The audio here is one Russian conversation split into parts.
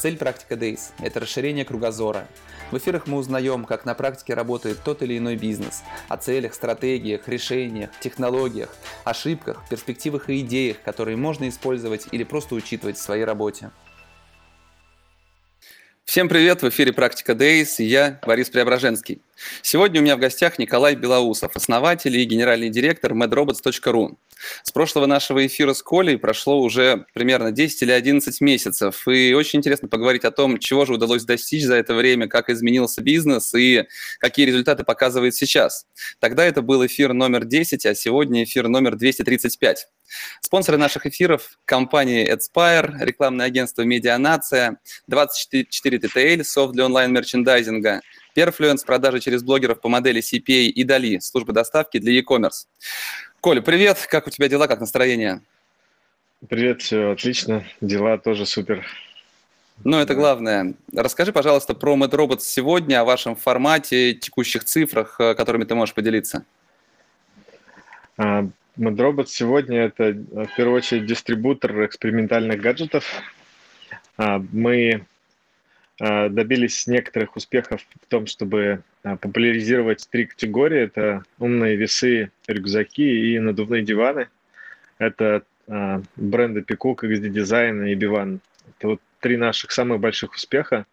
Цель «Практика Days» – это расширение кругозора – в эфирах мы узнаем, как на практике работает тот или иной бизнес, о целях, стратегиях, решениях, технологиях, ошибках, перспективах и идеях, которые можно использовать или просто учитывать в своей работе. Всем привет, в эфире «Практика Days» и я, Борис Преображенский. Сегодня у меня в гостях Николай Белоусов, основатель и генеральный директор madrobots.ru. С прошлого нашего эфира с Колей прошло уже примерно 10 или 11 месяцев, и очень интересно поговорить о том, чего же удалось достичь за это время, как изменился бизнес и какие результаты показывает сейчас. Тогда это был эфир номер 10, а сегодня эфир номер 235. Спонсоры наших эфиров – компании Adspire, рекламное агентство «Медианация», 24 TTL, софт для онлайн-мерчендайзинга, Perfluence, продажи через блогеров по модели CPA и Dali, служба доставки для e-commerce. Коля, привет, как у тебя дела, как настроение? Привет, все отлично, дела тоже супер. Ну, это главное. Расскажи, пожалуйста, про MadRobots сегодня, о вашем формате, текущих цифрах, э, которыми ты можешь поделиться. MadRobots сегодня это, в первую очередь, дистрибутор экспериментальных гаджетов. Uh, мы uh, добились некоторых успехов в том, чтобы а, популяризировать три категории. Это умные весы, рюкзаки и надувные диваны. Это а, бренды Пикук, XD Design и Биван. Это вот три наших самых больших успеха.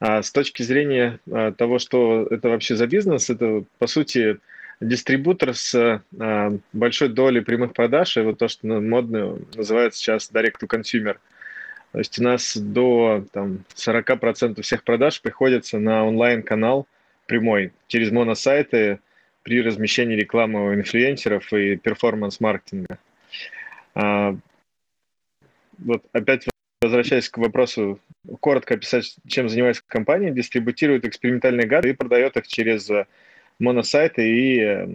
А с точки зрения а, того, что это вообще за бизнес, это, по сути, дистрибутор с а, большой долей прямых продаж, и вот то, что модно называется сейчас direct to consumer. То есть у нас до там, 40% всех продаж приходится на онлайн-канал, прямой через моносайты при размещении рекламы у инфлюенсеров и перформанс-маркетинга. А, вот опять возвращаясь к вопросу, коротко описать, чем занимается компания, дистрибутирует экспериментальные гады и продает их через моносайты и э,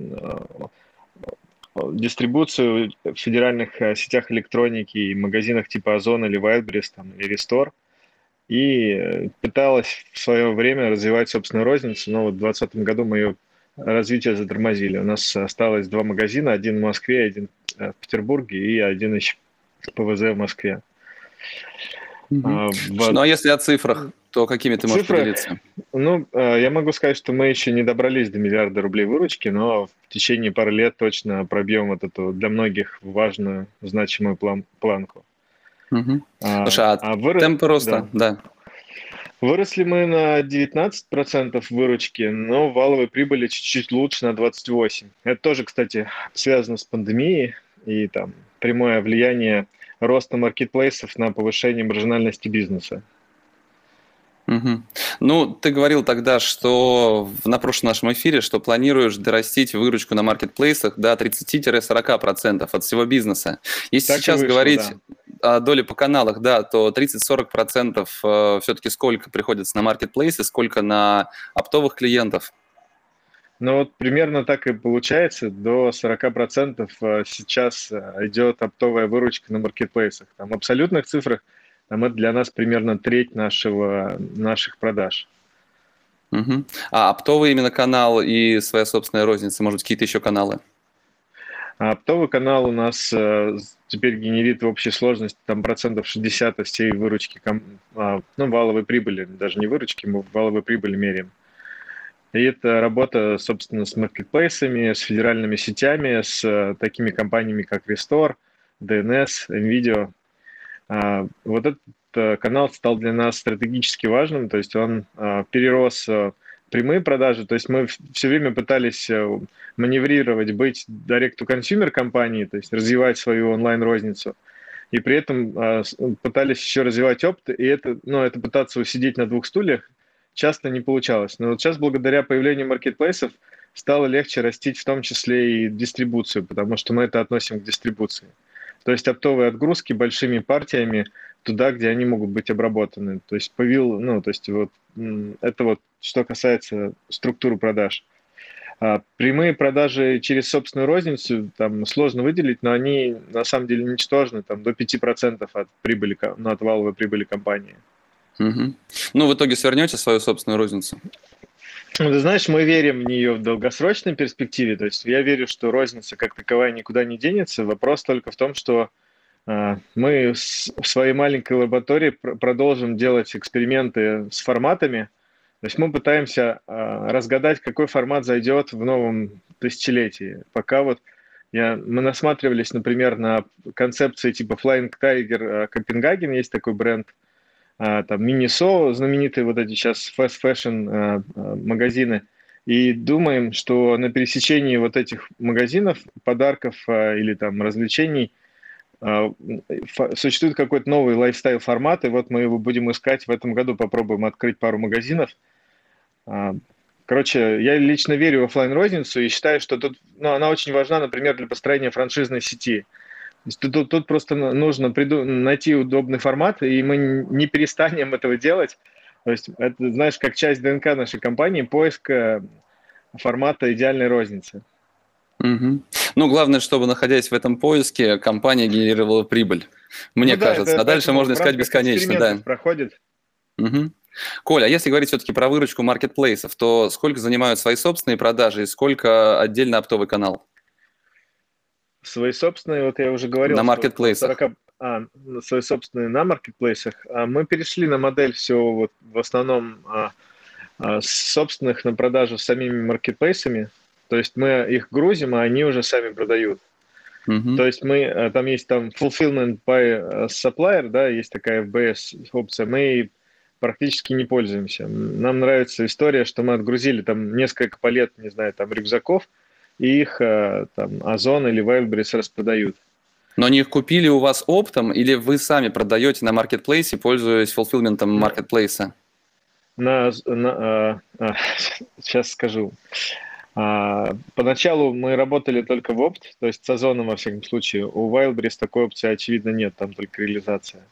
дистрибуцию в федеральных э, сетях электроники и магазинах типа Озон или Wildberries там, или Restore – и э, пыталась в свое время развивать собственную розницу, но вот в 2020 году мы ее развитие затормозили. У нас осталось два магазина, один в Москве, один э, в Петербурге и один еще ПВЗ в Москве. Угу. А, в... Ну а если о цифрах, то какими ты можешь Цифры, поделиться? Ну, э, я могу сказать, что мы еще не добрались до миллиарда рублей выручки, но в течение пары лет точно пробьем вот эту для многих важную, значимую план планку. Угу. А, Слушай, а, а вырос... темпы роста, да. да. Выросли мы на 19% выручки, но валовые прибыли чуть-чуть лучше на 28%. Это тоже, кстати, связано с пандемией и там прямое влияние роста маркетплейсов на повышение маржинальности бизнеса. Угу. Ну, ты говорил тогда, что на прошлом нашем эфире, что планируешь дорастить выручку на маркетплейсах до 30-40% от всего бизнеса. Если так сейчас вышло, говорить да. о доле по каналах, да, то 30-40% э, все-таки сколько приходится на маркетплейсы, сколько на оптовых клиентов? Ну вот примерно так и получается. До 40% э, сейчас э, идет оптовая выручка на маркетплейсах. Там в абсолютных цифрах – там это для нас примерно треть нашего, наших продаж. Угу. А оптовый именно канал и своя собственная розница, может, какие-то еще каналы? А оптовый канал у нас э, теперь генерит в общей сложности там процентов 60 от всей выручки, а, ну, валовой прибыли, даже не выручки, мы валовой прибыли меряем. И это работа, собственно, с маркетплейсами, с федеральными сетями, с э, такими компаниями, как Restore, DNS, NVIDIA, вот этот э, канал стал для нас стратегически важным, то есть он а, перерос э, прямые продажи, то есть мы все время пытались э, маневрировать, быть direct-to-consumer компанией, то есть развивать свою онлайн-розницу, и при этом а, пытались еще развивать опыт, и это, ну, это пытаться усидеть на двух стульях часто не получалось. Но вот сейчас благодаря появлению маркетплейсов стало легче растить в том числе и дистрибуцию, потому что мы это относим к дистрибуции. То есть оптовые отгрузки большими партиями туда, где они могут быть обработаны. То есть повил, ну, то есть вот это вот что касается структуры продаж. А прямые продажи через собственную розницу там сложно выделить, но они на самом деле ничтожны, там до 5% от прибыли, ну, от валовой прибыли компании. Угу. Ну, в итоге свернете свою собственную розницу? Ну, ты знаешь, мы верим в нее в долгосрочной перспективе. То есть я верю, что розница как таковая никуда не денется. Вопрос только в том, что э, мы с, в своей маленькой лаборатории пр продолжим делать эксперименты с форматами. То есть мы пытаемся э, разгадать, какой формат зайдет в новом тысячелетии. Пока вот я, мы насматривались, например, на концепции типа Flying Tiger Копенгаген, есть такой бренд – там Минисо, знаменитые вот эти сейчас fast fashion а, а, магазины, и думаем, что на пересечении вот этих магазинов, подарков или там развлечений существует какой-то новый лайфстайл формат, и вот мы его будем искать в этом году, попробуем открыть пару магазинов. Короче, я лично верю в офлайн розницу и считаю, что тут, ну, она очень важна, например, для построения франшизной сети. Тут, тут, тут просто нужно приду, найти удобный формат, и мы не перестанем этого делать. То есть это, знаешь, как часть ДНК нашей компании, поиск э, формата идеальной розницы. Угу. Ну, главное, чтобы, находясь в этом поиске, компания генерировала прибыль. Мне ну, кажется. Да, а дальше можно искать бесконечно. Да. Проходит. Угу. Коля, а если говорить все-таки про выручку маркетплейсов, то сколько занимают свои собственные продажи и сколько отдельно оптовый канал? Свои собственные, вот я уже говорил. На маркетплейсах. 40, а, свои собственные на маркетплейсах. А мы перешли на модель все вот в основном а, а, собственных на продажу с самими маркетплейсами. То есть мы их грузим, а они уже сами продают. Uh-huh. То есть мы, а, там есть там fulfillment by supplier, да, есть такая FBS опция, мы практически не пользуемся. Нам нравится история, что мы отгрузили там несколько палет, не знаю, там рюкзаков, и их э, там Озон или Wildberries распродают. Но они их купили у вас оптом или вы сами продаете на маркетплейсе, пользуясь фулфилментом маркетплейса? На, на, а, а, сейчас скажу. А, поначалу мы работали только в опт, то есть с Озоном во всяком случае. У Wildberries такой опции, очевидно, нет, там только реализация.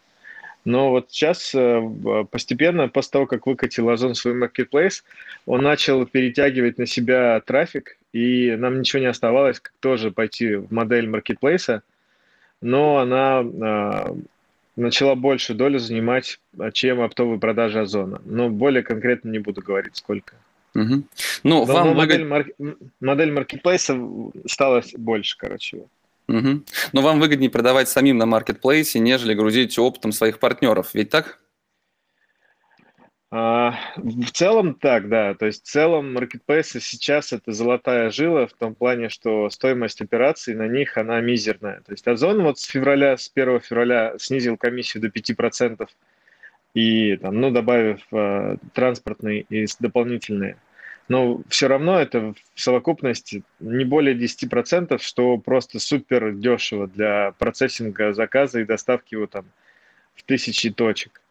Но вот сейчас э, постепенно, после того, как выкатил Озон свой маркетплейс, он начал перетягивать на себя трафик, и нам ничего не оставалось, как тоже пойти в модель маркетплейса, но она э, начала больше долю занимать, чем оптовые продажи Озона. Но более конкретно не буду говорить, сколько. Угу. Ну, вам модель, марк... модель маркетплейса стала больше, короче. Угу. Но вам выгоднее продавать самим на маркетплейсе, нежели грузить оптом своих партнеров, ведь так? А, в целом так, да. То есть в целом маркетплейсы сейчас это золотая жила в том плане, что стоимость операций на них, она мизерная. То есть Озон вот с февраля, с 1 февраля снизил комиссию до 5% и там, ну, добавив э, транспортные и дополнительные но все равно это в совокупности не более 10%, что просто супер дешево для процессинга заказа и доставки его там в тысячи точек.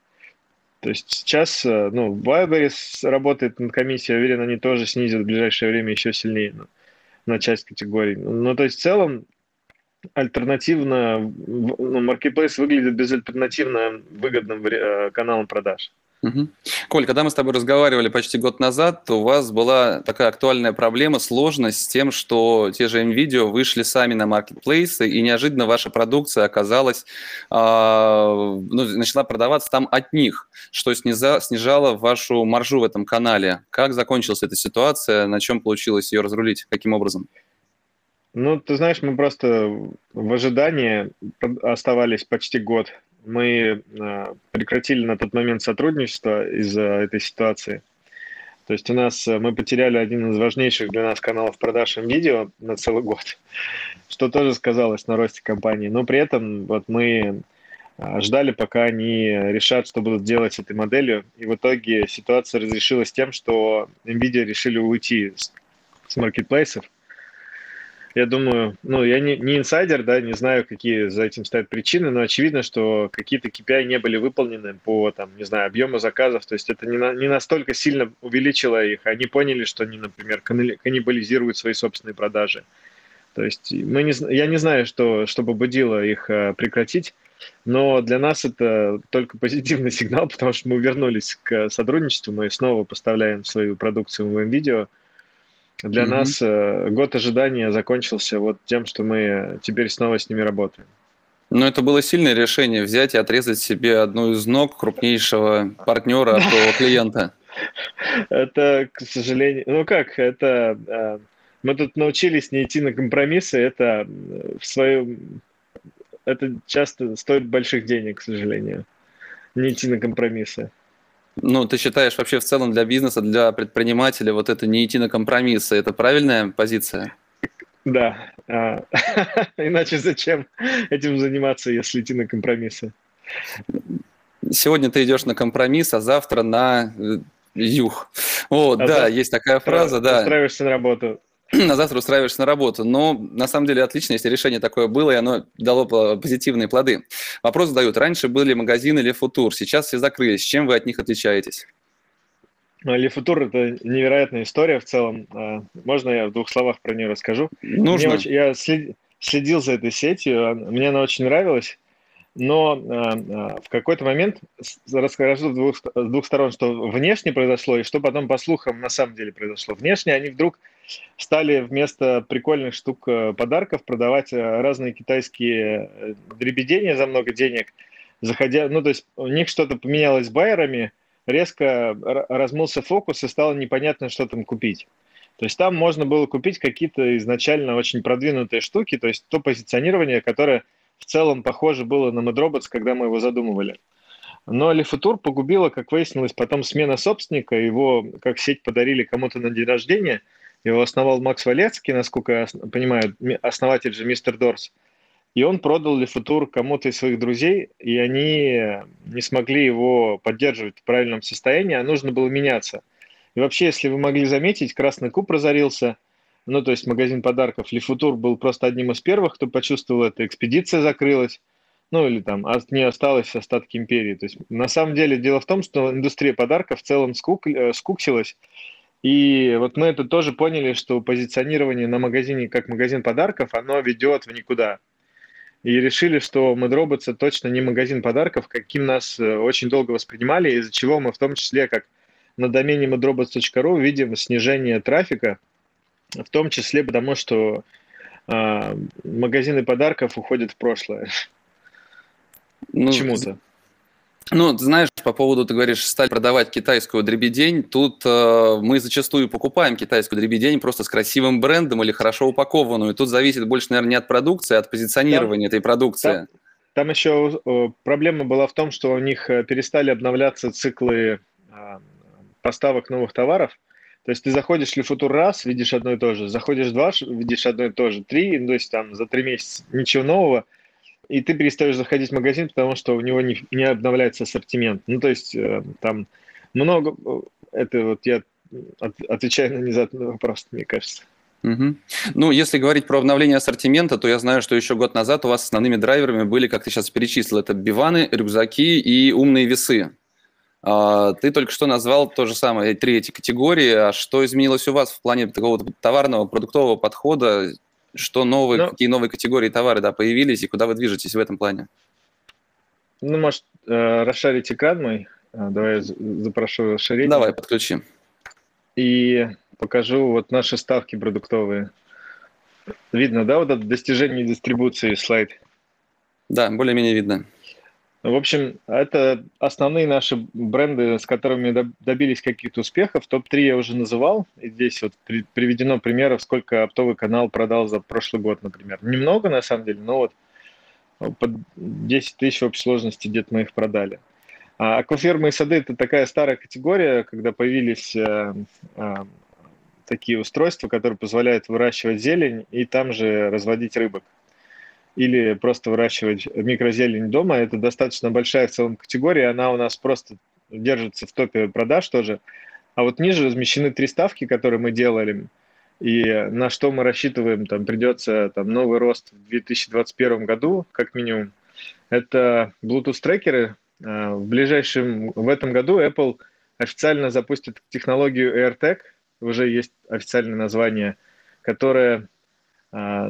То есть сейчас, э, ну, Wildberries работает над комиссией, уверен, они тоже снизят в ближайшее время еще сильнее ну, на часть категорий. Ну, то есть в целом альтернативно, ну, Marketplace выглядит безальтернативно выгодным э, каналом продаж. Угу. Коль, когда мы с тобой разговаривали почти год назад, то у вас была такая актуальная проблема, сложность с тем, что те же NVIDIA вышли сами на маркетплейсы, и неожиданно ваша продукция оказалась, э, ну, начала продаваться там от них, что сниза, снижало вашу маржу в этом канале. Как закончилась эта ситуация, на чем получилось ее разрулить, каким образом? Ну, ты знаешь, мы просто в ожидании оставались почти год мы э, прекратили на тот момент сотрудничество из-за этой ситуации. То есть у нас э, мы потеряли один из важнейших для нас каналов продаж видео на целый год, что тоже сказалось на росте компании. Но при этом вот мы э, ждали, пока они решат, что будут делать с этой моделью. И в итоге ситуация разрешилась тем, что NVIDIA решили уйти с маркетплейсов я думаю, ну, я не, не инсайдер, да, не знаю, какие за этим стоят причины, но очевидно, что какие-то KPI не были выполнены по, там, не знаю, объему заказов, то есть это не, на, не настолько сильно увеличило их, они поняли, что они, например, каннибализируют свои собственные продажи. То есть мы не, я не знаю, что, что побудило их э, прекратить, но для нас это только позитивный сигнал, потому что мы вернулись к сотрудничеству, мы снова поставляем свою продукцию в видео Для mm-hmm. нас э, год ожидания закончился вот тем, что мы теперь снова с ними работаем. Но это было сильное решение взять и отрезать себе одну из ног крупнейшего партнера, твоего клиента. Это, к сожалению, ну как, это э, мы тут научились не идти на компромиссы, это в своем, это часто стоит больших денег, к сожалению, не идти на компромиссы. Ну, ты считаешь вообще в целом для бизнеса, для предпринимателя вот это не идти на компромиссы, это правильная позиция? Да. А, иначе зачем этим заниматься, если идти на компромиссы? Сегодня ты идешь на компромисс, а завтра на э, юг. Вот, а да, есть такая фраза, да. Устраиваешься на работу. На завтра устраиваешься на работу. Но на самом деле отлично, если решение такое было, и оно дало позитивные плоды. Вопрос задают. Раньше были магазины или футур, сейчас все закрылись. Чем вы от них отличаетесь? Лефутур – это невероятная история в целом. А, можно я в двух словах про нее расскажу? Нужно. Очень, я следил за этой сетью, мне она очень нравилась, но а, в какой-то момент расскажу с двух, с двух сторон, что внешне произошло и что потом по слухам на самом деле произошло. Внешне они вдруг стали вместо прикольных штук э, подарков продавать э, разные китайские э, дребедения за много денег, заходя, ну, то есть у них что-то поменялось с байерами, резко размылся фокус и стало непонятно, что там купить. То есть там можно было купить какие-то изначально очень продвинутые штуки, то есть то позиционирование, которое в целом похоже было на MadRobots, когда мы его задумывали. Но Лифутур погубила, как выяснилось, потом смена собственника, его как сеть подарили кому-то на день рождения – его основал Макс Валецкий, насколько я понимаю, основатель же Мистер Дорс. И он продал Лифутур кому-то из своих друзей, и они не смогли его поддерживать в правильном состоянии, а нужно было меняться. И вообще, если вы могли заметить, Красный Куб разорился, ну, то есть магазин подарков. Лифутур был просто одним из первых, кто почувствовал это. Экспедиция закрылась, ну, или там от не осталось остатки империи. То есть, на самом деле, дело в том, что индустрия подарков в целом скук, э, скуксилась, и вот мы это тоже поняли, что позиционирование на магазине как магазин подарков, оно ведет в никуда. И решили, что MadRobots точно не магазин подарков, каким нас э, очень долго воспринимали, из-за чего мы в том числе, как на домене madrobots.ru, видим снижение трафика, в том числе потому, что э, магазины подарков уходят в прошлое. Ну, Почему-то. Ну, знаешь, по поводу, ты говоришь, стали продавать китайскую дребедень, тут э, мы зачастую покупаем китайскую дребедень просто с красивым брендом или хорошо упакованную. Тут зависит больше, наверное, не от продукции, а от позиционирования там, этой продукции. Там, там еще э, проблема была в том, что у них э, перестали обновляться циклы э, поставок новых товаров. То есть ты заходишь в Лифутур раз, видишь одно и то же, заходишь два, видишь одно и то же, три, ну, то есть там за три месяца ничего нового – и ты перестаешь заходить в магазин, потому что у него не, не обновляется ассортимент. Ну, то есть э, там много... Э, это вот я от, отвечаю на незаданный вопрос, мне кажется. Угу. Ну, если говорить про обновление ассортимента, то я знаю, что еще год назад у вас основными драйверами были, как ты сейчас перечислил, это биваны, рюкзаки и умные весы. А, ты только что назвал то же самое, три эти категории. А что изменилось у вас в плане такого товарного, продуктового подхода? Что новые, ну, какие новые категории товары да, появились и куда вы движетесь в этом плане? Ну, может, э, расшарить экран мой. Э, давай я запрошу расширить. Давай, подключи. И покажу вот наши ставки продуктовые. Видно, да, вот это достижение дистрибуции слайд? Да, более-менее видно. В общем, это основные наши бренды, с которыми добились каких-то успехов. Топ-3 я уже называл. И здесь вот приведено примеров, сколько оптовый канал продал за прошлый год, например. Немного, на самом деле, но вот под 10 тысяч в общей сложности где-то мы их продали. А аквафермы и сады – это такая старая категория, когда появились э, э, такие устройства, которые позволяют выращивать зелень и там же разводить рыбок или просто выращивать микрозелень дома. Это достаточно большая в целом категория, она у нас просто держится в топе продаж тоже. А вот ниже размещены три ставки, которые мы делали, и на что мы рассчитываем, там придется там, новый рост в 2021 году, как минимум. Это Bluetooth-трекеры. А, в ближайшем, в этом году Apple официально запустит технологию AirTag, уже есть официальное название, которая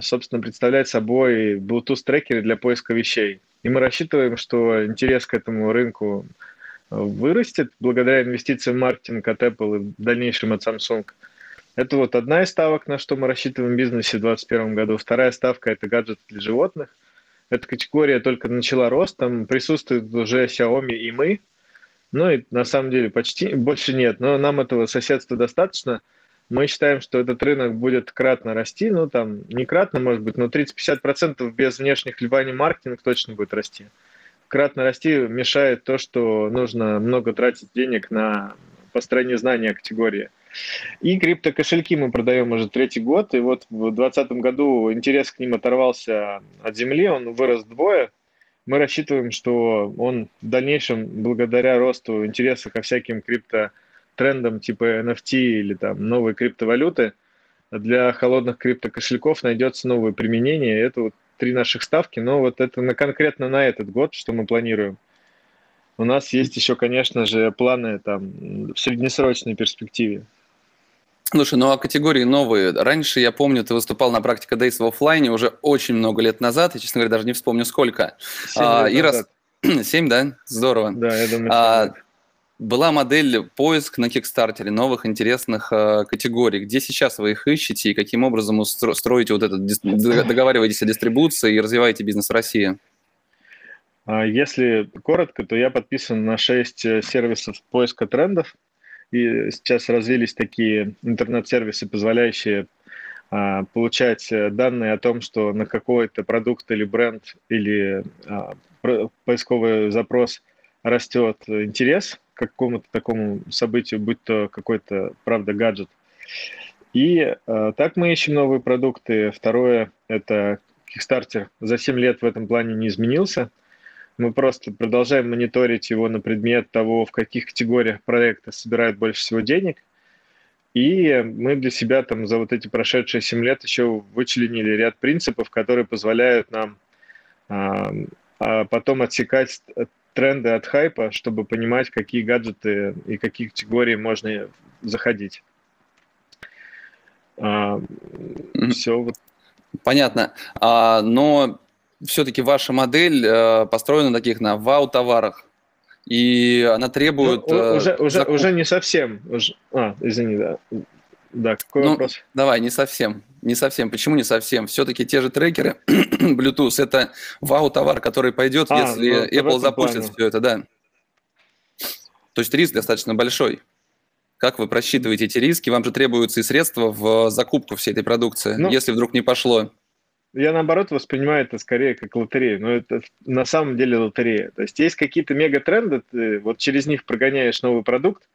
собственно, представляет собой Bluetooth-трекеры для поиска вещей. И мы рассчитываем, что интерес к этому рынку вырастет благодаря инвестициям в маркетинг от Apple и в дальнейшем от Samsung. Это вот одна из ставок, на что мы рассчитываем в бизнесе в 2021 году. Вторая ставка – это гаджет для животных. Эта категория только начала рост, там присутствует уже Xiaomi и мы. Ну и на самом деле почти больше нет, но нам этого соседства достаточно. Мы считаем, что этот рынок будет кратно расти, ну там не кратно, может быть, но 30-50% без внешних вливаний маркетинг точно будет расти. Кратно расти мешает то, что нужно много тратить денег на построение знания категории. И криптокошельки мы продаем уже третий год, и вот в 2020 году интерес к ним оторвался от земли, он вырос вдвое. Мы рассчитываем, что он в дальнейшем, благодаря росту интереса ко всяким криптотрендам типа NFT или там новые криптовалюты, для холодных криптокошельков найдется новое применение. Это вот три наших ставки, но вот это на, конкретно на этот год, что мы планируем. У нас есть еще, конечно же, планы там в среднесрочной перспективе. Слушай, ну а категории новые. Раньше, я помню, ты выступал на практика Days в офлайне уже очень много лет назад, я, честно говоря, даже не вспомню сколько. Семь а, и раз... Семь, да? Здорово. Да, я думаю, а, была модель поиск на Кикстартере новых интересных э, категорий. Где сейчас вы их ищете и каким образом устро- строите вот это, договариваетесь о дистрибуции и развиваете бизнес в России? А, если коротко, то я подписан на 6 э, сервисов поиска трендов. И сейчас развились такие интернет-сервисы, позволяющие а, получать э, данные о том, что на какой-то продукт или бренд или а, поисковый запрос растет интерес какому-то такому событию, будь то какой-то, правда, гаджет. И а, так мы ищем новые продукты. Второе – это Kickstarter за 7 лет в этом плане не изменился – мы просто продолжаем мониторить его на предмет того, в каких категориях проекта собирают больше всего денег. И мы для себя там за вот эти прошедшие 7 лет еще вычленили ряд принципов, которые позволяют нам а, а потом отсекать тренды от хайпа, чтобы понимать, какие гаджеты и какие категории можно заходить. А, все вот. Понятно. А, но все-таки ваша модель э, построена на таких на вау-товарах, и она требует... Ну, э, уже, уже, уже не совсем. Уже... А, извини, да. Да, какой ну, вопрос? Давай, не совсем. Не совсем. Почему не совсем? Все-таки те же трекеры Bluetooth – это вау-товар, который пойдет, а, если ну, Apple запустит плане. все это, да. То есть риск достаточно большой. Как вы просчитываете эти риски? Вам же требуются и средства в закупку всей этой продукции, ну, если вдруг не пошло я наоборот воспринимаю это скорее как лотерею, но это на самом деле лотерея. То есть есть какие-то мегатренды, ты вот через них прогоняешь новый продукт,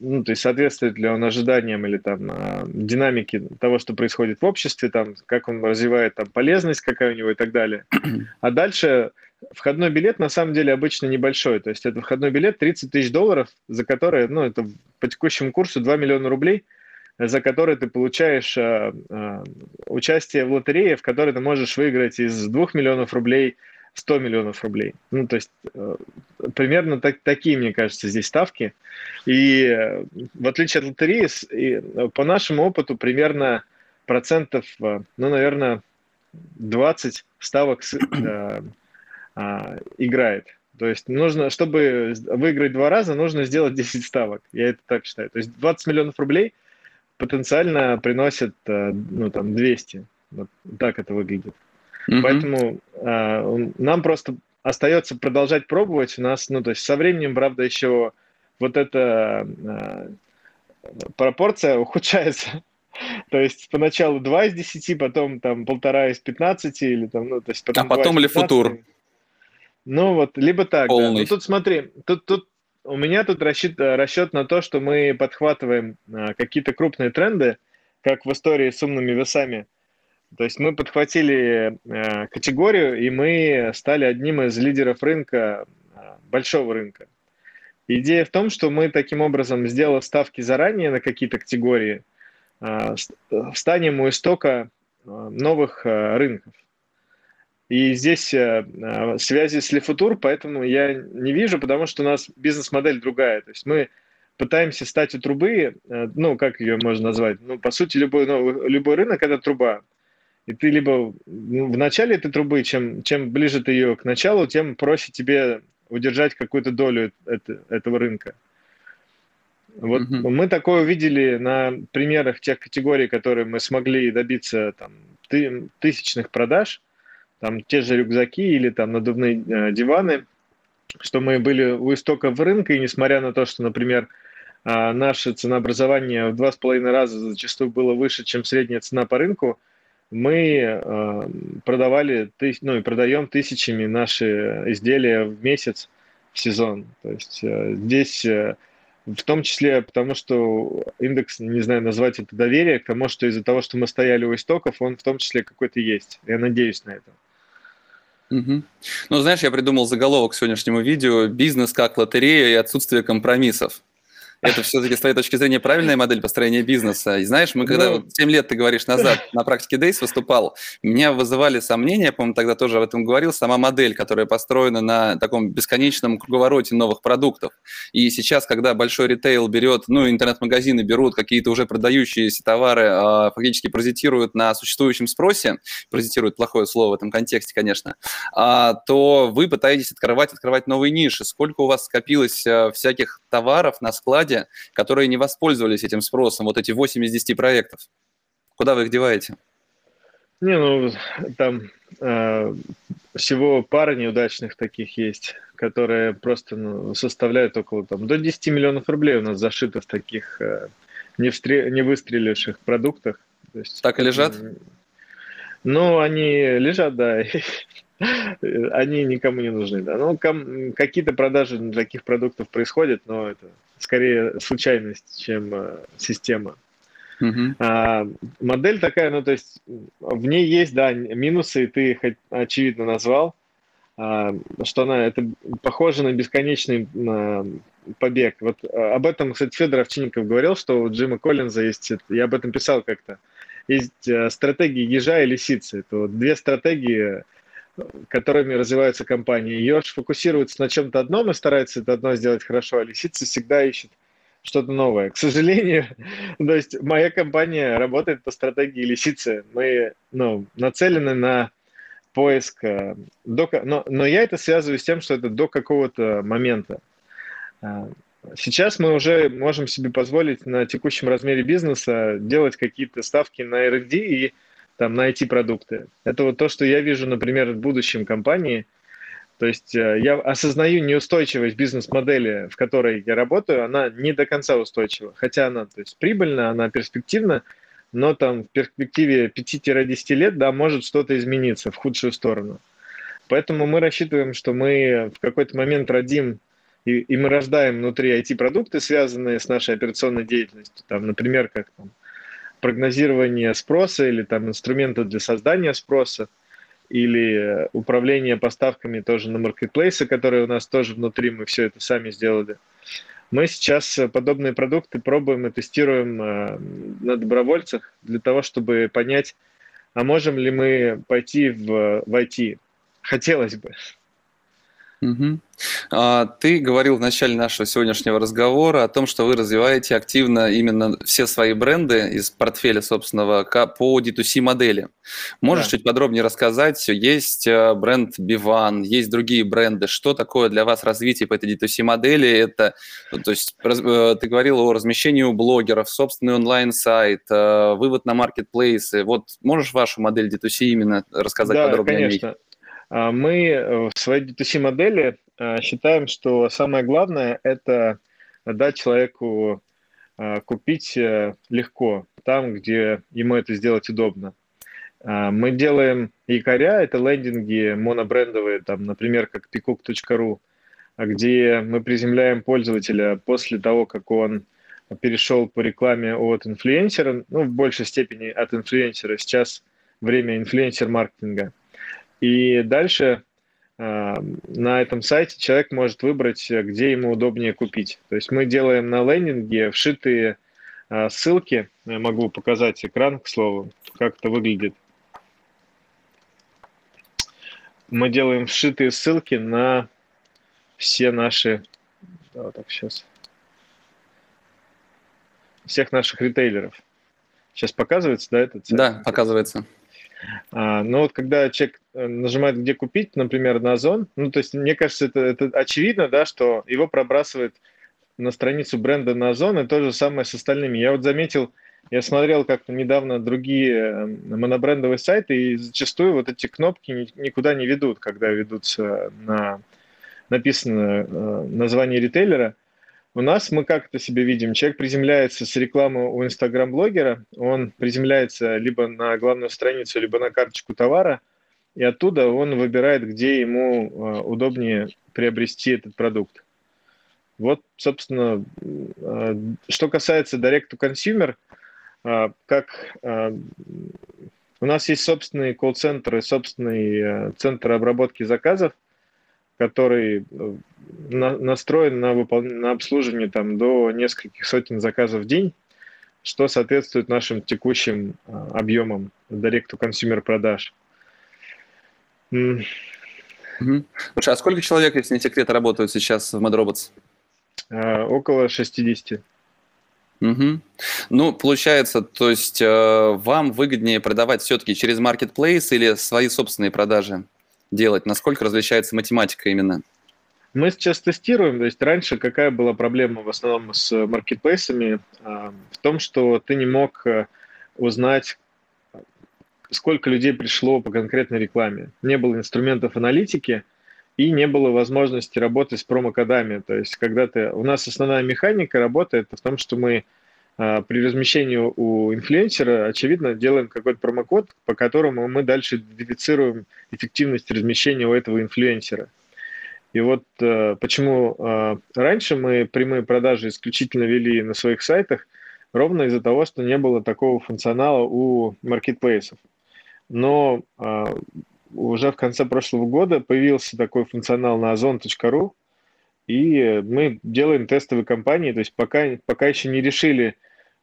ну, то есть соответствует ли он ожиданиям или там а, динамике того, что происходит в обществе, там, как он развивает там полезность какая у него и так далее. А дальше входной билет на самом деле обычно небольшой, то есть это входной билет 30 тысяч долларов, за которые, ну, это по текущему курсу 2 миллиона рублей – за который ты получаешь э, э, участие в лотерее, в которой ты можешь выиграть из 2 миллионов рублей 100 миллионов рублей. Ну, то есть э, примерно так, такие, мне кажется, здесь ставки. И э, в отличие от лотереи, э, по нашему опыту примерно процентов, ну, наверное, 20 ставок э, э, играет. То есть нужно, чтобы выиграть два раза, нужно сделать 10 ставок. Я это так считаю. То есть 20 миллионов рублей – потенциально приносит, э, ну, там, 200. Вот так это выглядит. Mm-hmm. Поэтому э, нам просто остается продолжать пробовать. У нас, ну, то есть со временем, правда, еще вот эта э, пропорция ухудшается. То есть поначалу 2 из 10, потом там полтора из 15 или там, ну, то есть потом А потом ли футур? Ну вот, либо так, Полный. да. Ну тут смотри, тут, тут у меня тут расчет, расчет на то, что мы подхватываем а, какие-то крупные тренды, как в истории с умными весами. То есть мы подхватили а, категорию, и мы стали одним из лидеров рынка, а, большого рынка. Идея в том, что мы таким образом, сделав ставки заранее на какие-то категории, встанем у истока новых рынков. И здесь э, э, связи с Лефутур, поэтому я не вижу, потому что у нас бизнес-модель другая. То есть мы пытаемся стать у трубы, э, ну, как ее можно назвать? Ну, по сути, любой, ну, любой рынок – это труба. И ты либо в начале этой трубы, чем, чем ближе ты ее к началу, тем проще тебе удержать какую-то долю это, этого рынка. Вот угу. мы такое увидели на примерах тех категорий, которые мы смогли добиться там, ты, тысячных продаж, там те же рюкзаки или там надувные э, диваны, что мы были у истоков рынка, и несмотря на то, что, например, э, наше ценообразование в два с половиной раза зачастую было выше, чем средняя цена по рынку, мы э, продавали, ну и продаем тысячами наши изделия в месяц, в сезон. То есть э, здесь э, в том числе потому, что индекс, не знаю, назвать это доверие к тому, что из-за того, что мы стояли у истоков, он в том числе какой-то есть. Я надеюсь на это. Угу. Ну, знаешь, я придумал заголовок к сегодняшнему видео «Бизнес как лотерея и отсутствие компромиссов». Это все-таки с твоей точки зрения правильная модель построения бизнеса. И знаешь, мы когда ну, вот 7 лет, ты говоришь, назад на практике Days выступал, меня вызывали сомнения, по-моему, тогда тоже об этом говорил, сама модель, которая построена на таком бесконечном круговороте новых продуктов. И сейчас, когда большой ритейл берет, ну, интернет-магазины берут какие-то уже продающиеся товары, а, фактически паразитируют на существующем спросе, паразитируют плохое слово в этом контексте, конечно, а, то вы пытаетесь открывать, открывать новые ниши. Сколько у вас скопилось а, всяких товаров на складе, команде, которые не воспользовались этим спросом, вот эти 8 из 10 проектов? Куда вы их деваете? Не, ну, там э, всего пара неудачных таких есть, которые просто ну, составляют около там, до 10 миллионов рублей у нас зашито в таких э, не, встре- не выстреливших продуктах. То есть, так и лежат? Ну, они лежат, да, они никому не нужны, да. Ну, какие-то продажи таких продуктов происходят, но это скорее случайность, чем э, система. Uh-huh. А, модель такая, ну, то есть в ней есть, да, минусы, и ты их, очевидно, назвал, а, что она, это похоже на бесконечный а, побег. Вот а, об этом, кстати, Федор Овчинников говорил, что у Джима Коллинза есть, я об этом писал как-то, есть а, стратегии ежа и лисицы. Это вот две стратегии, которыми развиваются компании. Еж фокусируется на чем-то одном и старается это одно сделать хорошо, а лисица всегда ищет что-то новое. К сожалению, то есть моя компания работает по стратегии лисицы. Мы ну, нацелены на поиск, э, до, но, но я это связываю с тем, что это до какого-то момента. А, сейчас мы уже можем себе позволить на текущем размере бизнеса делать какие-то ставки на R&D и там, на IT-продукты. Это вот то, что я вижу, например, в будущем компании. То есть э, я осознаю неустойчивость бизнес-модели, в которой я работаю, она не до конца устойчива. Хотя она то есть, прибыльна, она перспективна, но там в перспективе 5-10 лет, да, может что-то измениться в худшую сторону. Поэтому мы рассчитываем, что мы в какой-то момент родим и, и мы рождаем внутри IT-продукты, связанные с нашей операционной деятельностью. Там, например, как там, прогнозирование спроса или там инструменты для создания спроса или управление поставками тоже на маркетплейсы, которые у нас тоже внутри, мы все это сами сделали. Мы сейчас подобные продукты пробуем и тестируем э, на добровольцах для того, чтобы понять, а можем ли мы пойти в, в IT. Хотелось бы. Угу. Ты говорил в начале нашего сегодняшнего разговора о том, что вы развиваете активно именно все свои бренды из портфеля собственного по D2C модели. Можешь да. чуть подробнее рассказать? Есть э, бренд Bivan, есть другие бренды. Что такое для вас развитие по этой D2C модели? Это, ну, то есть, э, ты говорил о размещении у блогеров, собственный онлайн-сайт, э, вывод на маркетплейсы. Вот можешь вашу модель D2C именно рассказать да, подробнее? конечно. А, мы э, в своей D2C-модели э, считаем, что самое главное – это дать человеку э, купить легко, там, где ему это сделать удобно. А, мы делаем якоря, это лендинги монобрендовые, там, например, как peacock.ru, где мы приземляем пользователя после того, как он перешел по рекламе от инфлюенсера, ну, в большей степени от инфлюенсера. Сейчас время инфлюенсер-маркетинга – и дальше э, на этом сайте человек может выбрать, где ему удобнее купить. То есть мы делаем на лендинге вшитые э, ссылки. Я могу показать экран, к слову, как это выглядит. Мы делаем вшитые ссылки на все наши... Да, так, сейчас. Всех наших ритейлеров. Сейчас показывается, да, этот? Да, показывается. А, но вот когда человек э, нажимает «Где купить», например, на Озон, ну, то есть мне кажется, это, это очевидно, да, что его пробрасывает на страницу бренда на Озон, и то же самое с остальными. Я вот заметил, я смотрел как-то недавно другие э, монобрендовые сайты, и зачастую вот эти кнопки никуда не ведут, когда ведутся на написано э, название ритейлера. У нас мы как это себе видим? Человек приземляется с рекламы у инстаграм-блогера, он приземляется либо на главную страницу, либо на карточку товара, и оттуда он выбирает, где ему э, удобнее приобрести этот продукт. Вот, собственно, э, что касается Direct to Consumer, э, как у нас есть собственный колл-центр и собственный центр обработки заказов, который настроен на, выпол... на обслуживание там, до нескольких сотен заказов в день, что соответствует нашим текущим объемам Direct to Consumer продаж. Угу. Слушай, а сколько человек, если не секрет, работают сейчас в MadRobots? Э, около 60. Угу. Ну, получается, то есть э, вам выгоднее продавать все-таки через маркетплейс или свои собственные продажи делать? Насколько различается математика именно? Мы сейчас тестируем, то есть раньше какая была проблема в основном с маркетплейсами? Э, в том, что ты не мог э, узнать, сколько людей пришло по конкретной рекламе. Не было инструментов аналитики, и не было возможности работать с промокодами. То есть, когда ты... У нас основная механика работает в том, что мы а, при размещении у инфлюенсера, очевидно, делаем какой-то промокод, по которому мы дальше идентифицируем эффективность размещения у этого инфлюенсера. И вот э, почему э, раньше мы прямые продажи исключительно вели на своих сайтах, ровно из-за того, что не было такого функционала у маркетплейсов. Но э, уже в конце прошлого года появился такой функционал на ozon.ru, и мы делаем тестовые кампании, то есть пока, пока еще не решили,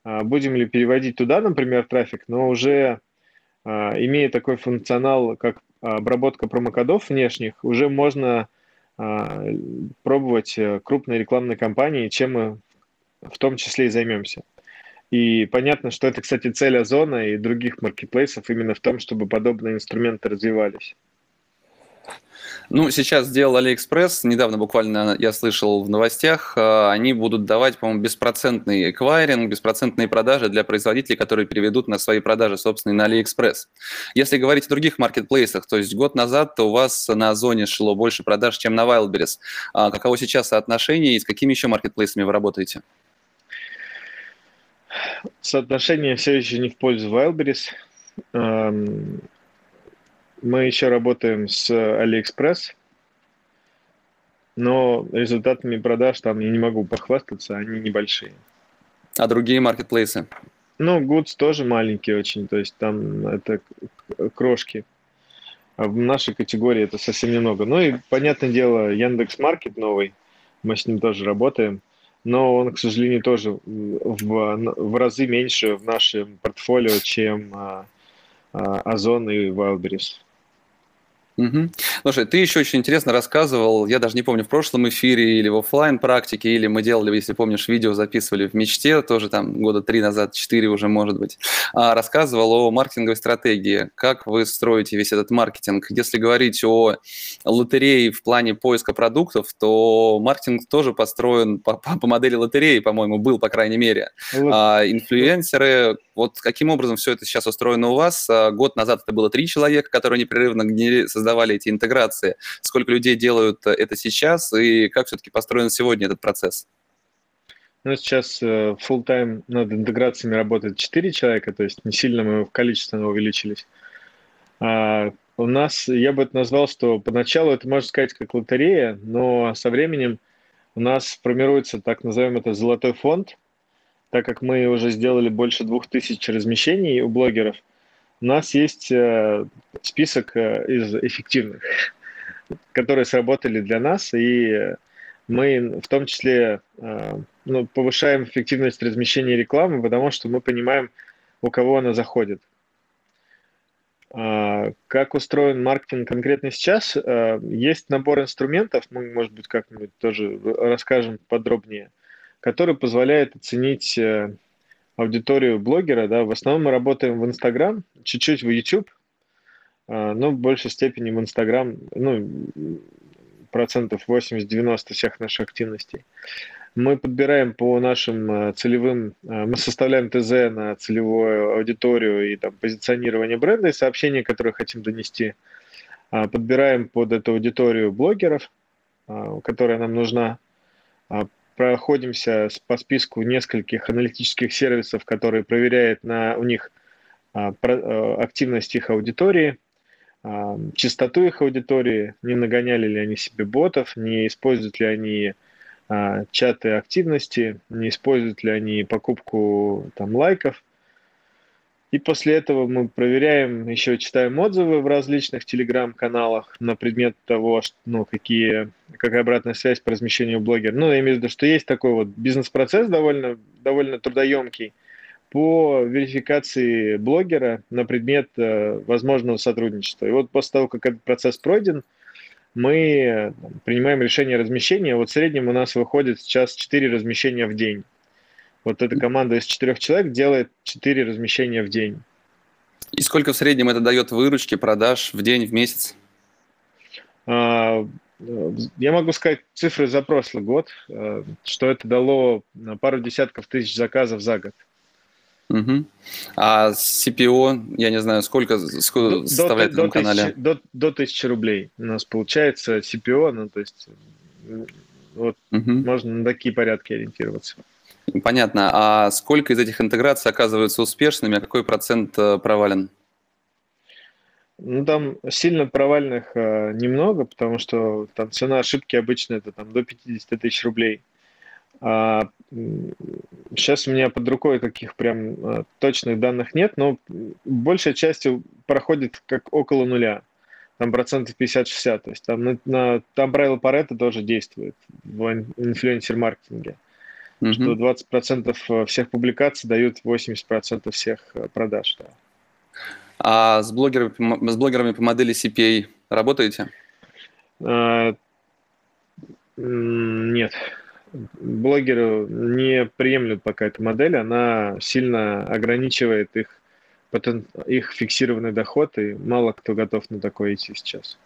а, будем ли переводить туда, например, трафик, но уже а, имея такой функционал, как обработка промокодов внешних, уже можно а, пробовать э, крупные рекламные кампании, чем мы в том числе и займемся. И понятно, что это, кстати, цель Озона и других маркетплейсов именно в том, чтобы подобные инструменты развивались. Ну, сейчас сделал Алиэкспресс, недавно буквально я слышал в новостях, э, они будут давать, по-моему, беспроцентный эквайринг, беспроцентные продажи для производителей, которые переведут на свои продажи собственные на Алиэкспресс. Если говорить о других маркетплейсах, то есть год назад у вас на Озоне шло больше продаж, чем на Wildberries. А каково сейчас соотношение и с какими еще маркетплейсами вы работаете? Соотношение все еще не в пользу Wildberries. Мы еще работаем с AliExpress, но результатами продаж там я не могу похвастаться, они небольшие. А другие маркетплейсы? Ну, Goods тоже маленькие очень, то есть там это крошки. А в нашей категории это совсем немного. Ну и, понятное дело, Яндекс Маркет новый, мы с ним тоже работаем но он, к сожалению, тоже в, в разы меньше в нашем портфолио, чем а, а, Озон и Wildberries. Угу. Слушай, ты еще очень интересно рассказывал, я даже не помню, в прошлом эфире или в офлайн практике, или мы делали, если помнишь, видео записывали в мечте, тоже там года три назад, четыре уже, может быть, а, рассказывал о маркетинговой стратегии, как вы строите весь этот маркетинг. Если говорить о лотерее в плане поиска продуктов, то маркетинг тоже построен по, по модели лотереи, по-моему, был, по крайней мере. А, инфлюенсеры, вот каким образом все это сейчас устроено у вас? А, год назад это было три человека, которые непрерывно создавали эти интеграции. Сколько людей делают э, это сейчас и как все-таки построен сегодня этот процесс? Ну, сейчас э, full time над интеграциями работает 4 человека, то есть не сильно мы в количестве увеличились. А у нас, я бы это назвал, что поначалу это, можно сказать, как лотерея, но со временем у нас формируется, так назовем это, золотой фонд, так как мы уже сделали больше двух тысяч размещений у блогеров, у нас есть э, список э, из эффективных, которые сработали для нас, и мы в том числе э, ну, повышаем эффективность размещения рекламы, потому что мы понимаем, у кого она заходит. А, как устроен маркетинг конкретно сейчас? Есть набор инструментов, мы, может быть, как-нибудь тоже расскажем подробнее – который позволяет оценить э, аудиторию блогера. Да. В основном мы работаем в Инстаграм, чуть-чуть в YouTube, а, но в большей степени в Инстаграм, ну, процентов 80-90 всех наших активностей. Мы подбираем по нашим целевым, мы составляем ТЗ на целевую аудиторию и там, позиционирование бренда и сообщения, которые хотим донести. Подбираем под эту аудиторию блогеров, которая нам нужна. Проходимся по списку нескольких аналитических сервисов, которые проверяют на у них активность их аудитории – частоту их аудитории, не нагоняли ли они себе ботов, не используют ли они а, чаты активности, не используют ли они покупку там, лайков. И после этого мы проверяем, еще читаем отзывы в различных телеграм-каналах на предмет того, что, ну, какие, какая обратная связь по размещению блогера. Ну, я имею в виду, что есть такой вот бизнес-процесс довольно, довольно трудоемкий, по верификации блогера на предмет э, возможного сотрудничества. И вот после того, как этот процесс пройден, мы принимаем решение размещения. Вот в среднем у нас выходит сейчас 4 размещения в день. Вот эта команда из четырех человек делает 4 размещения в день. И сколько в среднем это дает выручки, продаж в день, в месяц? А, я могу сказать цифры за прошлый год, э, что это дало пару десятков тысяч заказов за год. Угу. А CPO, я не знаю, сколько, сколько до, составляет до, на канале? Тысячи, до, до 1000 рублей у нас получается CPO, ну то есть вот угу. можно на такие порядки ориентироваться. Понятно. А сколько из этих интеграций оказываются успешными, а какой процент э, провален? Ну, там сильно провальных э, немного, потому что там цена ошибки обычно это там до 50 тысяч рублей. А, сейчас у меня под рукой таких прям а, точных данных нет, но большая часть проходит как около нуля. Там процентов 50-60. То есть там, на, на, там правило Паретта тоже действует в инфлюенсер-маркетинге. Mm-hmm. Что 20% э, всех публикаций дают 80% всех э, продаж. Да. А с блогерами, с блогерами по модели CPA работаете? А, нет блогеры не приемлют пока эту модель, она сильно ограничивает их, их фиксированный доход, и мало кто готов на такое идти сейчас.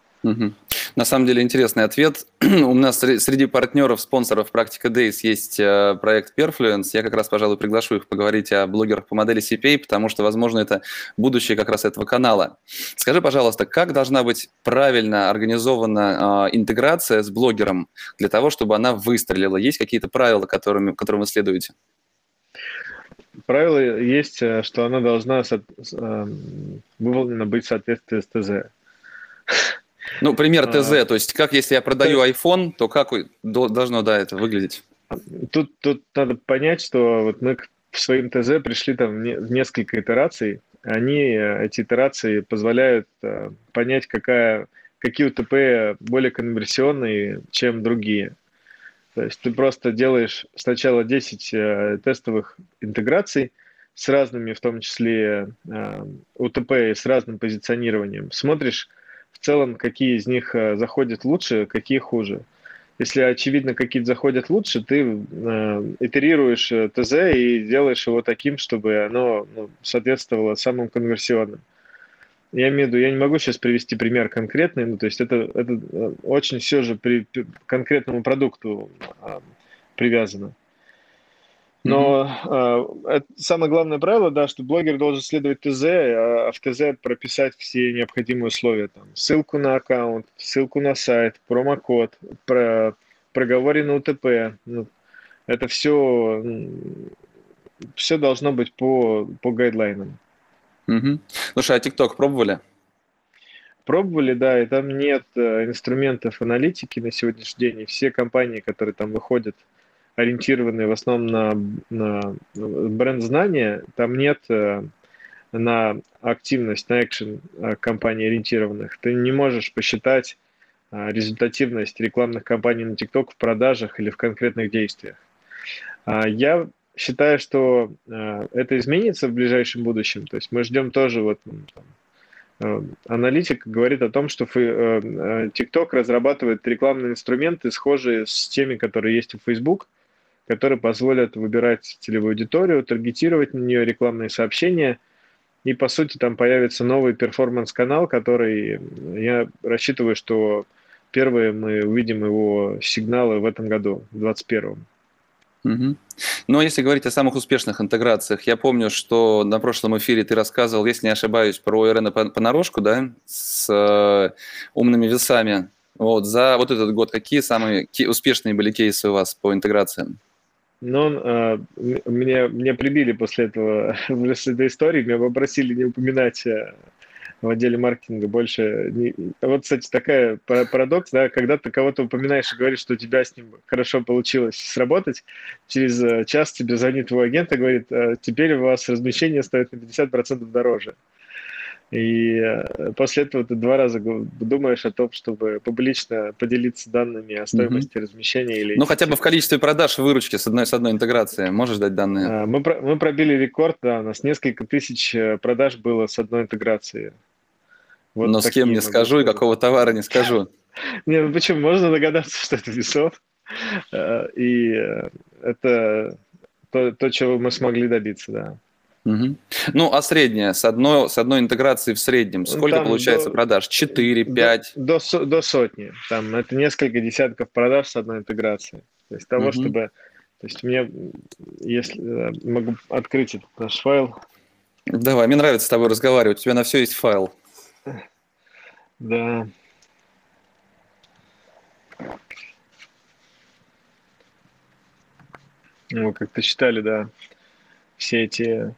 На самом деле интересный ответ. У нас среди партнеров, спонсоров Практика Days есть э, проект Perfluence. Я как раз, пожалуй, приглашу их поговорить о блогерах по модели CPA, потому что, возможно, это будущее как раз этого канала. Скажи, пожалуйста, как должна быть правильно организована э, интеграция с блогером для того, чтобы она выстрелила? Есть какие-то правила, которыми, которым вы следуете? Правило есть, э, что она должна выполнена быть в соответствии с ТЗ. Ну, пример ТЗ, а, то есть как если я продаю iPhone, то как должно, да, это выглядеть? Тут, тут надо понять, что вот мы к своим ТЗ пришли там в несколько итераций. Они, эти итерации позволяют э, понять, какая, какие УТП более конверсионные, чем другие. То есть ты просто делаешь сначала 10 э, тестовых интеграций с разными, в том числе э, УТП и с разным позиционированием. Смотришь, в целом, какие из них э, заходят лучше, какие хуже. Если очевидно, какие заходят лучше, ты э, итерируешь э, ТЗ и делаешь его таким, чтобы оно ну, соответствовало самым конверсионным. Я имею в виду, я не могу сейчас привести пример конкретный, ну, то есть это, это э, очень все же при, при конкретному продукту э, привязано. Но э, самое главное правило, да, что блогер должен следовать ТЗ, а в ТЗ прописать все необходимые условия. Там, ссылку на аккаунт, ссылку на сайт, промокод, про, проговоренный УТП. Ну, это все, все должно быть по, по гайдлайнам. Угу. Слушай, а ТикТок пробовали? Пробовали, да, и там нет э, инструментов аналитики на сегодняшний день. И все компании, которые там выходят, ориентированные в основном на, на бренд знания, там нет э, на активность, на экшен э, компаний ориентированных. Ты не можешь посчитать э, результативность рекламных кампаний на TikTok в продажах или в конкретных действиях. А я считаю, что это изменится в ближайшем будущем. То есть мы ждем тоже вот аналитик говорит о том, что TikTok разрабатывает рекламные инструменты, схожие с теми, которые есть у Facebook, которые позволят выбирать целевую аудиторию, таргетировать на нее рекламные сообщения, и, по сути, там появится новый перформанс-канал, который я рассчитываю, что первые мы увидим его сигналы в этом году, в 2021. Угу. А если говорить о самых успешных интеграциях, я помню, что на прошлом эфире ты рассказывал, если не ошибаюсь, про РН понарошку, да, с э, умными весами. Вот, за вот этот год какие самые успешные были кейсы у вас по интеграциям? Ну, э, мне, мне прибили после этого, после этой истории, меня попросили не упоминать э, в отделе маркетинга больше. Не... Вот, кстати, такая парадокс, да, когда ты кого-то упоминаешь и говоришь, что у тебя с ним хорошо получилось сработать, через э, час тебе звонит твой агент и говорит, «Э, теперь у вас размещение стоит на 50% дороже. И э, после этого ты два раза думаешь о том, чтобы публично поделиться данными о стоимости mm-hmm. размещения или... Ну, хотя бы в количестве продаж выручки с одной, с одной интеграции. Можешь дать данные? А, мы, мы пробили рекорд, да, у нас несколько тысяч продаж было с одной интеграцией. Вот Но с кем не скажу и какого товара не скажу. Не, ну почему? Можно догадаться, что это весов. Э, и э, это то, то, чего мы смогли добиться, да. Угу. Ну, а средняя, с одной, с одной интеграцией в среднем, сколько Там получается до, продаж? 4, 5? До, до, до сотни. Там это несколько десятков продаж с одной интеграцией. То есть того, угу. чтобы... То есть мне, если э, могу открыть этот наш файл. Давай, мне нравится с тобой разговаривать, у тебя на все есть файл. Да. Ну, как-то считали, да, все эти,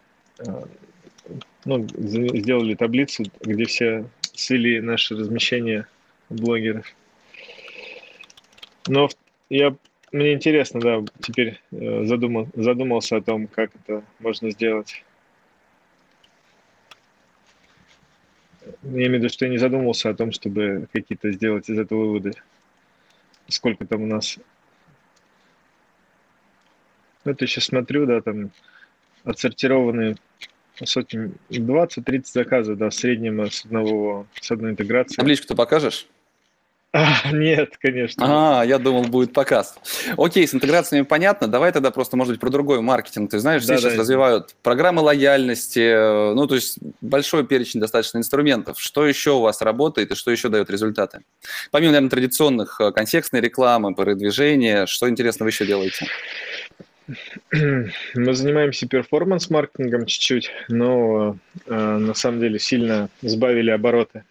ну, сделали таблицу, где все свели наши размещения блогеров. Но я, мне интересно, да, теперь э, задумал, задумался о том, как это можно сделать. Я имею в виду, что я не задумывался о том, чтобы какие-то сделать из этого выводы. Сколько там у нас... Ну, это сейчас смотрю, да, там отсортированные сотни, 20-30 заказов, да, в среднем с одного, с одной интеграции. Табличку ты покажешь? А, нет, конечно. А, я думал, будет показ. Окей, с интеграциями понятно. Давай тогда просто, может быть, про другой маркетинг. Ты знаешь, да, сейчас да. развивают программы лояльности, э, ну, то есть большой перечень достаточно инструментов. Что еще у вас работает и что еще дает результаты? Помимо, наверное, традиционных э, контекстной рекламы, продвижения, что интересно вы еще делаете? Мы занимаемся performance-маркетингом чуть-чуть, но э, на самом деле сильно сбавили обороты.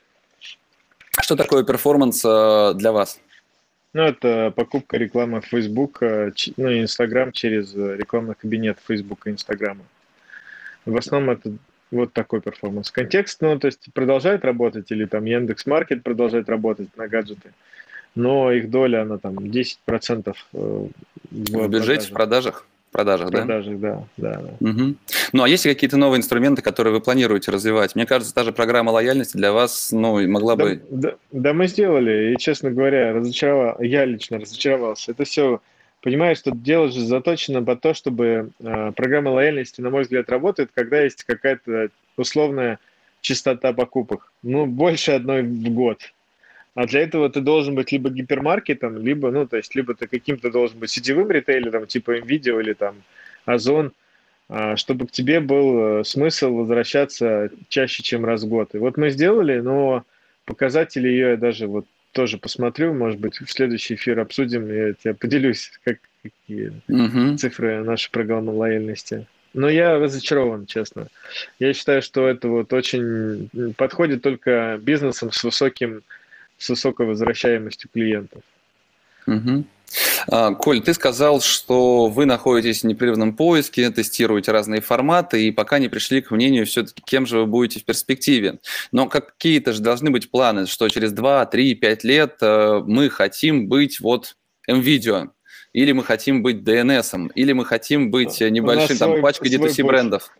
Что такое performance э, для вас? Ну, это покупка рекламы Facebook, э, ну, и Instagram через рекламный кабинет Facebook и Instagram. В основном это вот такой performance. Контекст, ну, то есть продолжает работать, или там Яндекс Маркет продолжает работать на гаджеты, но их доля, она там 10% э, в, в бюджете, в продажах? продажах, да? продажах, да? да, да. Угу. Ну, а есть ли какие-то новые инструменты, которые вы планируете развивать? Мне кажется, та же программа лояльности для вас, ну, могла да, бы... Да, да, мы сделали, и, честно говоря, разочаровал, я лично разочаровался. Это все, понимаешь, что дело же заточено по то, чтобы э, программа лояльности, на мой взгляд, работает, когда есть какая-то условная частота покупок. Ну, больше одной в год. А для этого ты должен быть либо гипермаркетом, либо, ну, то есть, либо ты каким-то должен быть сетевым ритейлером, типа Nvidia или там Озон, а, чтобы к тебе был э, смысл возвращаться чаще, чем раз в год. И вот мы сделали, но показатели ее я даже вот тоже посмотрю, может быть, в следующий эфир обсудим, я тебе поделюсь, как, какие uh-huh. цифры нашей программы лояльности. Но я разочарован, честно. Я считаю, что это вот очень подходит только бизнесам с высоким с высокой возвращаемостью клиентов. Угу. Коль, ты сказал, что вы находитесь в непрерывном поиске, тестируете разные форматы и пока не пришли к мнению все-таки, кем же вы будете в перспективе. Но какие-то же должны быть планы, что через 2, 3, 5 лет э, мы хотим быть вот NVIDIA, или мы хотим быть DNS, или мы хотим быть небольшим, там, свой, пачкой D2C брендов.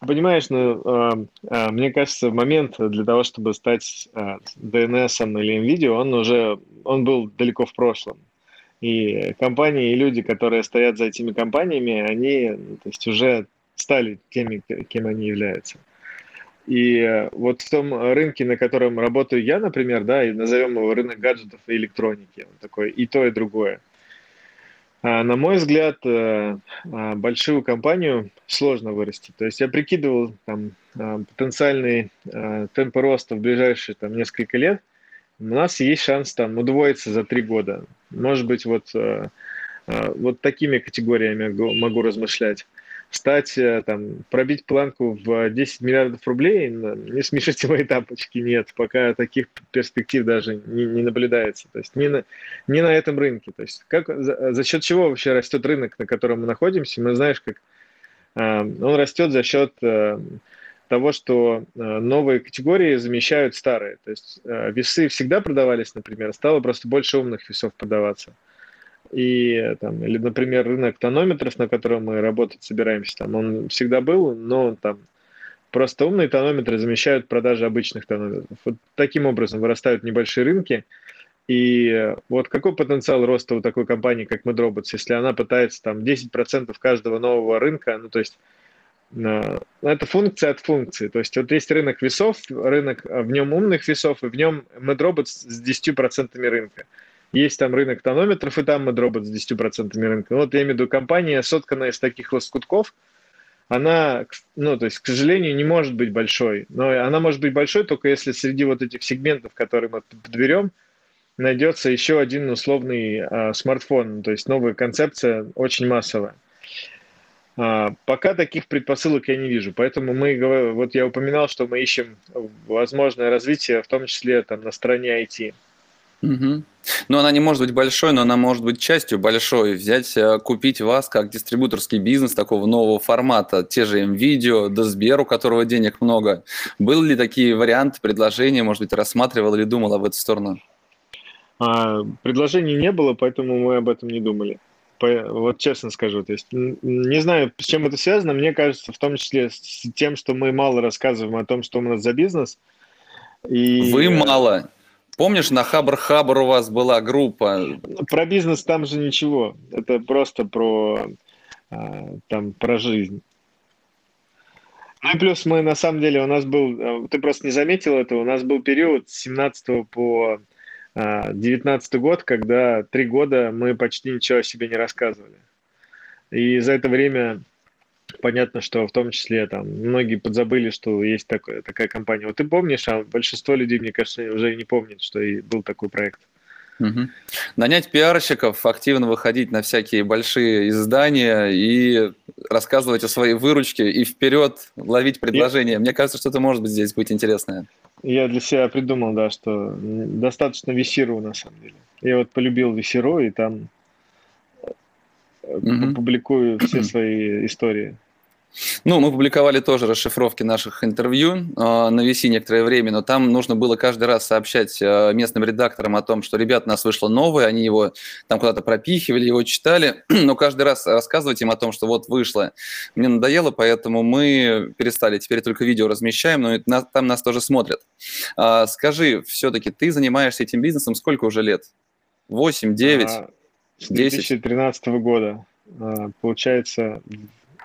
Понимаешь, ну, э, э, мне кажется, момент для того, чтобы стать э, DNS или NVIDIA, он уже он был далеко в прошлом. И компании, и люди, которые стоят за этими компаниями, они то есть уже стали теми, кем они являются. И э, вот в том рынке, на котором работаю я, например, да, и назовем его рынок гаджетов и электроники, он такой и то, и другое – на мой взгляд, э, а, большую компанию сложно вырасти. То есть я прикидывал там, а, потенциальный темп роста в ближайшие там, несколько лет. У нас есть шанс там удвоиться за три года. Может быть, вот Вот такими категориями могу размышлять стать, э, там, пробить планку в 10 миллиардов рублей, не смешите мои тапочки, нет, пока таких перспектив даже не, не наблюдается. То есть не на, не на этом рынке. То есть как, за, за счет чего вообще растет рынок, на котором мы находимся? Мы знаешь, как э, он растет за счет э, того, что э, новые категории замещают старые. То есть э, весы всегда продавались, например, стало просто больше умных весов продаваться и там, или, например, рынок тонометров, на котором мы работать собираемся, там он всегда был, но там просто умные тонометры замещают продажи обычных тонометров. Вот таким образом вырастают небольшие рынки. И вот какой потенциал роста у такой компании, как MedRobots, если она пытается там 10% каждого нового рынка, ну то есть э, это функция от функции. То есть вот есть рынок весов, рынок, в нем умных весов, и в нем MedRobots с 10% рынка. Есть там рынок тонометров, и там MedRobot с 10% рынка. Вот я имею в виду компания, сотканная из таких лоскутков, она, ну, то есть, к сожалению, не может быть большой. Но она может быть большой только если среди вот этих сегментов, которые мы подберем, найдется еще один условный а, смартфон. То есть новая концепция очень массовая. А, пока таких предпосылок я не вижу. Поэтому мы, вот я упоминал, что мы ищем возможное развитие, в том числе там на стороне IT. Угу. Но она не может быть большой, но она может быть частью большой. Взять, э, купить вас как дистрибуторский бизнес такого нового формата. Те же NVIDIA, да Сбер, у которого денег много. Были ли такие варианты, предложения, может быть, рассматривал или думал в эту сторону? А, предложений не было, поэтому мы об этом не думали. Вот честно скажу, то есть не знаю, с чем это связано. Мне кажется, в том числе с тем, что мы мало рассказываем о том, что у нас за бизнес. И... Вы мало. Помнишь, на Хабр-Хабр у вас была группа? Про бизнес там же ничего. Это просто про, а, там, про жизнь. Ну и плюс мы, на самом деле, у нас был, а, ты просто не заметил этого, у нас был период с 17 по 19 а, год, когда три года мы почти ничего о себе не рассказывали. И за это время понятно, что в том числе там многие подзабыли, что есть такое, такая компания. Вот ты помнишь, а большинство людей, мне кажется, уже не помнят, что и был такой проект. Угу. Нанять пиарщиков, активно выходить на всякие большие издания и рассказывать о своей выручке и вперед ловить предложения. Я... Мне кажется, что это может быть здесь быть интересное. Я для себя придумал, да, что достаточно весиру на самом деле. Я вот полюбил весеру и там угу. публикую все свои истории. Ну, мы публиковали тоже расшифровки наших интервью э, на VC некоторое время, но там нужно было каждый раз сообщать э, местным редакторам о том, что, ребят, у нас вышло новое, они его там куда-то пропихивали, его читали, но каждый раз рассказывать им о том, что вот вышло. Мне надоело, поэтому мы перестали, теперь только видео размещаем, но на, там нас тоже смотрят. Э, скажи, все-таки ты занимаешься этим бизнесом сколько уже лет? 8, 9? А, с 2013 года. Получается,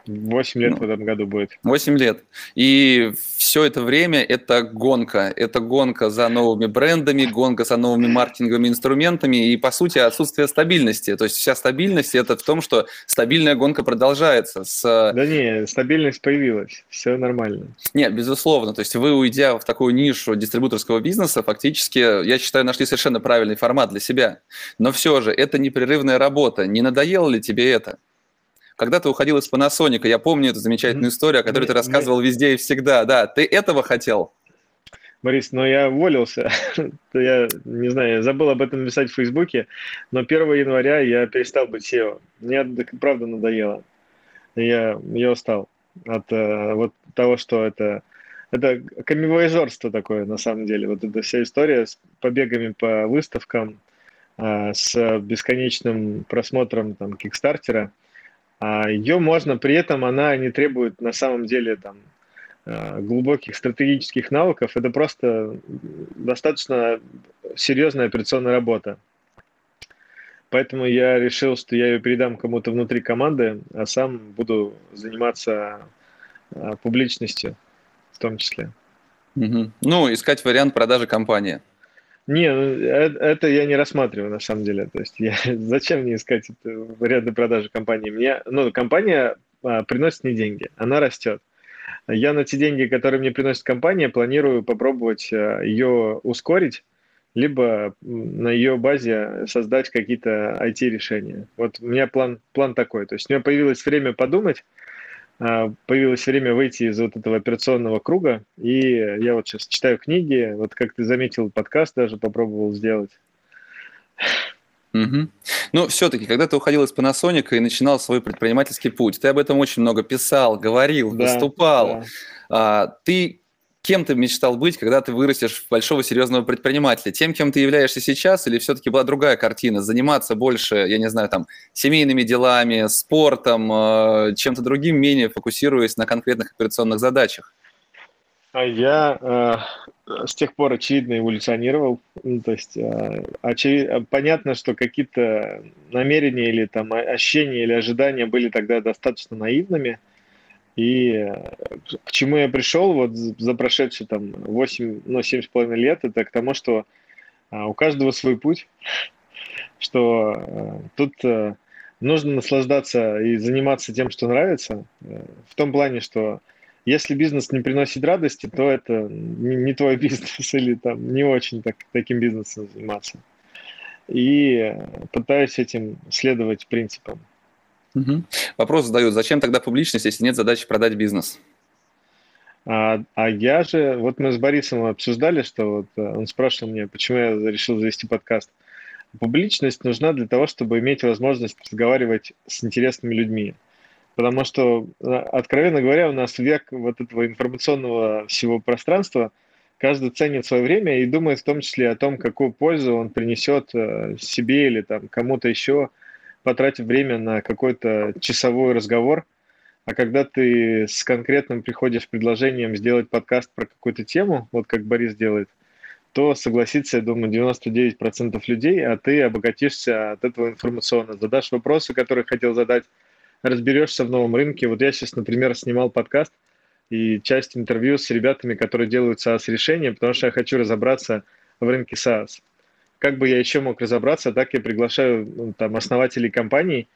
8 лет ну, в этом году будет. 8 лет. И все это время это гонка. Это гонка за новыми брендами, гонка за новыми маркетинговыми инструментами и, по сути, отсутствие стабильности. То есть вся стабильность это в том, что стабильная гонка продолжается. С... Да не, стабильность появилась. Все нормально. Нет, безусловно. То есть вы, уйдя в такую нишу дистрибуторского бизнеса, фактически, я считаю, нашли совершенно правильный формат для себя. Но все же, это непрерывная работа. Не надоело ли тебе это? Когда ты уходил из Panasonic, я помню эту замечательную историю, о которой ты рассказывал везде и всегда. Да, ты этого хотел? Борис, но я уволился. я не знаю, я забыл об этом написать в Фейсбуке, но 1 января я перестал быть SEO. Мне правда надоело. Я, я устал от э, вот того, что это это камевоежорство такое, на самом деле. Вот эта вся история с побегами по выставкам, э, с бесконечным просмотром там Кикстартера – ее можно, при этом она не требует на самом деле там э, глубоких стратегических навыков, это просто достаточно серьезная операционная работа. Поэтому я решил, что я ее передам кому-то внутри команды, а сам буду заниматься э, публичностью в том числе. Угу. Ну, искать вариант продажи компании. Не, ну, э, это я не рассматриваю на самом деле. То есть я, зачем мне искать варианты продажи компании? Мне, ну, компания а, приносит мне деньги, она растет. Я на те деньги, которые мне приносит компания, планирую попробовать а, ее ускорить либо на ее базе создать какие-то IT-решения. Вот у меня план, план такой. То есть у меня появилось время подумать, появилось время выйти из вот этого операционного круга, и я вот сейчас читаю книги, вот как ты заметил, подкаст даже попробовал сделать. Угу. Ну, все-таки, когда ты уходил из Panasonic и начинал свой предпринимательский путь, ты об этом очень много писал, говорил, да, выступал. Да. А, ты кем ты мечтал быть, когда ты вырастешь в большого серьезного предпринимателя? Тем, кем ты являешься сейчас, или все-таки была другая картина? Заниматься больше, я не знаю, там, семейными делами, спортом, э, чем-то другим, менее фокусируясь на конкретных операционных задачах? А я э, с тех пор очевидно эволюционировал. Ну, то есть э, очевид... понятно, что какие-то намерения или там ощущения или ожидания были тогда достаточно наивными – и э, к чему я пришел вот за прошедшие там 8, ну, 7,5 лет, это к тому, что а, у каждого свой путь, что э, тут э, нужно наслаждаться и заниматься тем, что нравится, в том плане, что если бизнес не приносит радости, то это не твой бизнес или там не очень так, таким бизнесом заниматься. И пытаюсь этим следовать принципам. Угу. Вопрос задают, зачем тогда публичность, если нет задачи продать бизнес? А, а я же, вот мы с Борисом обсуждали, что вот э, он спрашивал меня, почему я решил завести подкаст. Публичность нужна для того, чтобы иметь возможность разговаривать с интересными людьми. Потому что, э, откровенно говоря, у нас век вот этого информационного всего пространства, каждый ценит свое время и думает в том числе о том, какую пользу он принесет э, себе или там кому-то еще – потратив время на какой-то часовой разговор, а когда ты с конкретным приходишь предложением сделать подкаст про какую-то тему, вот как Борис делает, то согласится, я думаю, 99% людей, а ты обогатишься от этого информационно. Задашь вопросы, которые хотел задать, разберешься в новом рынке. Вот я сейчас, например, снимал подкаст и часть интервью с ребятами, которые делают SaaS-решения, потому что я хочу разобраться в рынке SaaS как бы я еще мог разобраться, так я приглашаю ну, там основателей компаний,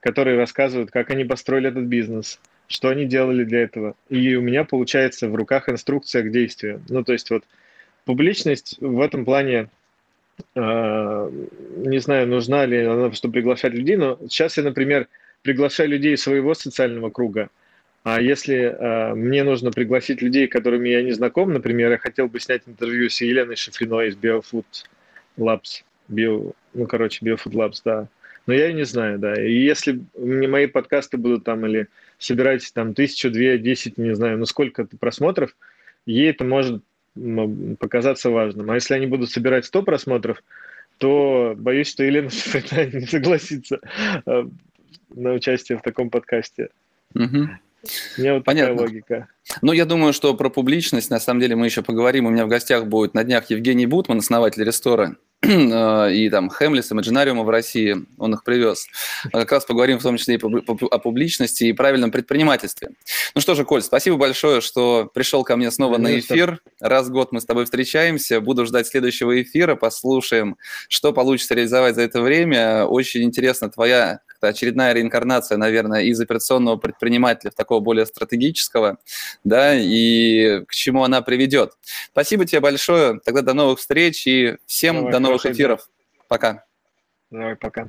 которые рассказывают, как они построили этот бизнес, что они делали для этого. И у меня получается в руках инструкция к действию. Ну, то есть вот публичность в этом плане, э, не знаю, нужна ли она, чтобы приглашать людей, но сейчас я, например, приглашаю людей своего социального круга, а если э, мне нужно пригласить людей, которыми я не знаком, например, я хотел бы снять интервью с Еленой Шифриной из BioFood, Labs, Bio, ну, короче, BioFood Labs, да. Но я не знаю, да. И если мне мои подкасты будут там или собираете там тысячу, две, десять, не знаю, ну сколько просмотров, ей это может показаться важным. А если они будут собирать 100 просмотров, то боюсь, что Елена не согласится э, на участие в таком подкасте. Угу. У меня вот Понятно. такая логика. Ну, я думаю, что про публичность, на самом деле, мы еще поговорим. У меня в гостях будет на днях Евгений Бутман, основатель рестора, и там Хемлис, Имаджинариума в России, он их привез. Как раз поговорим в том числе и о публичности и правильном предпринимательстве. Ну что же, Коль, спасибо большое, что пришел ко мне снова на эфир. Раз в год мы с тобой встречаемся. Буду ждать следующего эфира, послушаем, что получится реализовать за это время. Очень интересна твоя очередная реинкарнация, наверное, из операционного предпринимателя в такого более стратегического, да, и к чему она приведет. Спасибо тебе большое. Тогда до новых встреч и всем Давай, до новых эфиров. День. Пока. Давай, пока.